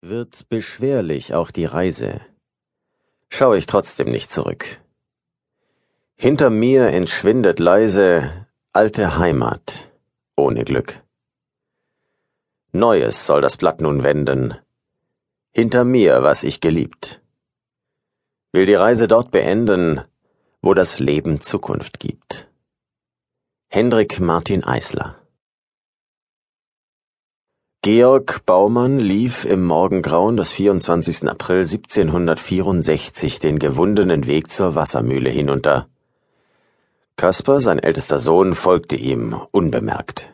Wird beschwerlich auch die Reise, schaue ich trotzdem nicht zurück. Hinter mir entschwindet leise alte Heimat ohne Glück. Neues soll das Blatt nun wenden, hinter mir, was ich geliebt. Will die Reise dort beenden, wo das Leben Zukunft gibt. Hendrik Martin Eisler Georg Baumann lief im Morgengrauen des 24. April 1764 den gewundenen Weg zur Wassermühle hinunter. Kaspar, sein ältester Sohn, folgte ihm unbemerkt.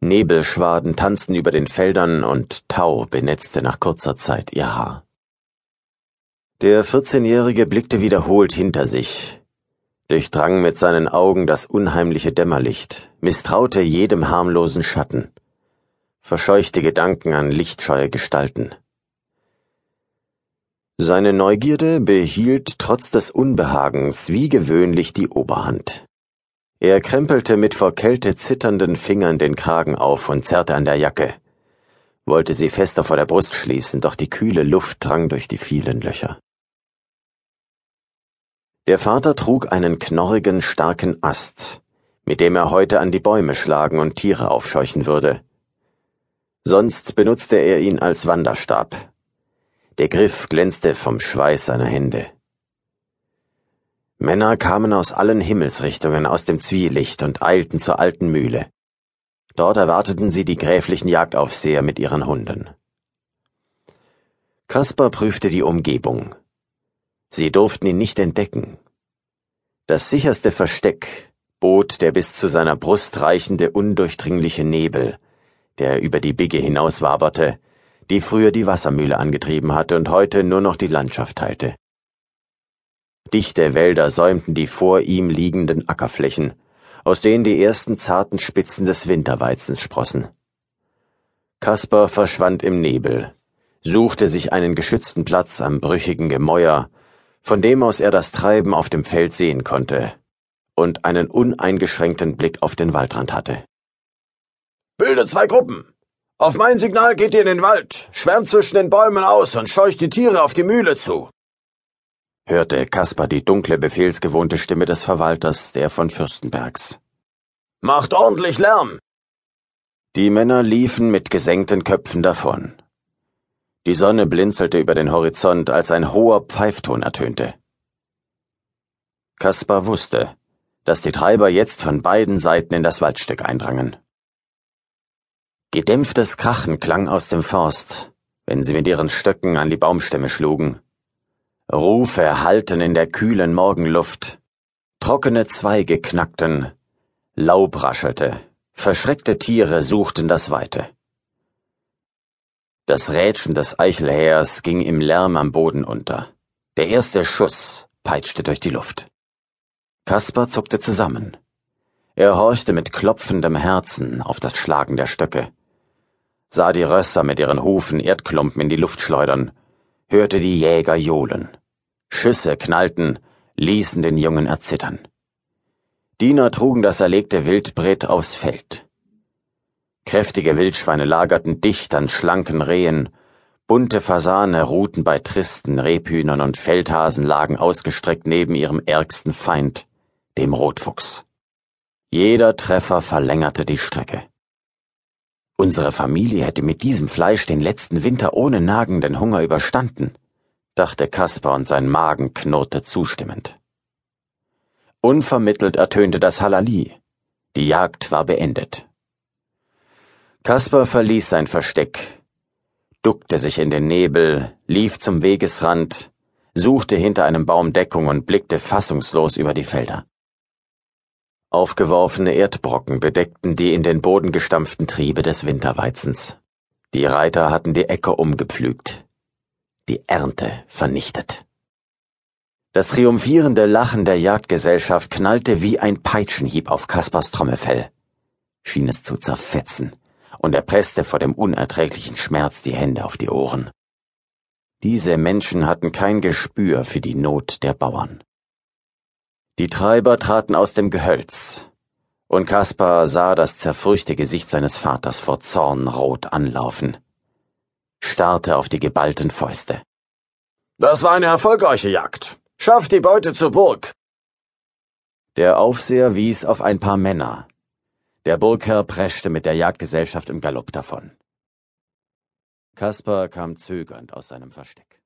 Nebelschwaden tanzten über den Feldern und Tau benetzte nach kurzer Zeit ihr Haar. Der 14-Jährige blickte wiederholt hinter sich, durchdrang mit seinen Augen das unheimliche Dämmerlicht, misstraute jedem harmlosen Schatten verscheuchte Gedanken an lichtscheue Gestalten. Seine Neugierde behielt trotz des Unbehagens wie gewöhnlich die Oberhand. Er krempelte mit vor Kälte zitternden Fingern den Kragen auf und zerrte an der Jacke, wollte sie fester vor der Brust schließen, doch die kühle Luft drang durch die vielen Löcher. Der Vater trug einen knorrigen, starken Ast, mit dem er heute an die Bäume schlagen und Tiere aufscheuchen würde sonst benutzte er ihn als Wanderstab. Der Griff glänzte vom Schweiß seiner Hände. Männer kamen aus allen Himmelsrichtungen aus dem Zwielicht und eilten zur alten Mühle. Dort erwarteten sie die gräflichen Jagdaufseher mit ihren Hunden. Kaspar prüfte die Umgebung. Sie durften ihn nicht entdecken. Das sicherste Versteck bot der bis zu seiner Brust reichende undurchdringliche Nebel, der über die Bigge hinauswaberte, die früher die Wassermühle angetrieben hatte und heute nur noch die Landschaft teilte. Dichte Wälder säumten die vor ihm liegenden Ackerflächen, aus denen die ersten zarten Spitzen des Winterweizens sprossen. Kaspar verschwand im Nebel, suchte sich einen geschützten Platz am brüchigen Gemäuer, von dem aus er das Treiben auf dem Feld sehen konnte und einen uneingeschränkten Blick auf den Waldrand hatte. Bildet zwei Gruppen. Auf mein Signal geht ihr in den Wald, schwärmt zwischen den Bäumen aus und scheucht die Tiere auf die Mühle zu. hörte Kaspar die dunkle, befehlsgewohnte Stimme des Verwalters, der von Fürstenbergs. Macht ordentlich Lärm! Die Männer liefen mit gesenkten Köpfen davon. Die Sonne blinzelte über den Horizont, als ein hoher Pfeifton ertönte. Kaspar wusste, dass die Treiber jetzt von beiden Seiten in das Waldstück eindrangen. Gedämpftes Krachen klang aus dem Forst, wenn sie mit ihren Stöcken an die Baumstämme schlugen. Rufe hallten in der kühlen Morgenluft. Trockene Zweige knackten, Laub raschelte, verschreckte Tiere suchten das Weite. Das Rätschen des Eichelheers ging im Lärm am Boden unter. Der erste Schuss peitschte durch die Luft. Kaspar zuckte zusammen. Er horchte mit klopfendem Herzen auf das Schlagen der Stöcke sah die Rösser mit ihren Hufen Erdklumpen in die Luft schleudern, hörte die Jäger johlen. Schüsse knallten, ließen den Jungen erzittern. Diener trugen das erlegte Wildbret aufs Feld. Kräftige Wildschweine lagerten dicht an schlanken Rehen, bunte Fasane ruhten bei tristen Rebhühnern und Feldhasen lagen ausgestreckt neben ihrem ärgsten Feind, dem Rotfuchs. Jeder Treffer verlängerte die Strecke. Unsere Familie hätte mit diesem Fleisch den letzten Winter ohne nagenden Hunger überstanden, dachte Kaspar und sein Magen knurrte zustimmend. Unvermittelt ertönte das Halali. Die Jagd war beendet. Kaspar verließ sein Versteck, duckte sich in den Nebel, lief zum Wegesrand, suchte hinter einem Baum Deckung und blickte fassungslos über die Felder. Aufgeworfene Erdbrocken bedeckten die in den Boden gestampften Triebe des Winterweizens. Die Reiter hatten die Äcker umgepflügt, die Ernte vernichtet. Das triumphierende Lachen der Jagdgesellschaft knallte wie ein Peitschenhieb auf Kaspars Trommelfell, schien es zu zerfetzen, und er presste vor dem unerträglichen Schmerz die Hände auf die Ohren. Diese Menschen hatten kein Gespür für die Not der Bauern. Die Treiber traten aus dem Gehölz, und Kaspar sah das zerfurchte Gesicht seines Vaters vor Zorn rot anlaufen. starrte auf die geballten Fäuste. Das war eine erfolgreiche Jagd. Schafft die Beute zur Burg. Der Aufseher wies auf ein paar Männer. Der Burgherr preschte mit der Jagdgesellschaft im Galopp davon. Kaspar kam zögernd aus seinem Versteck.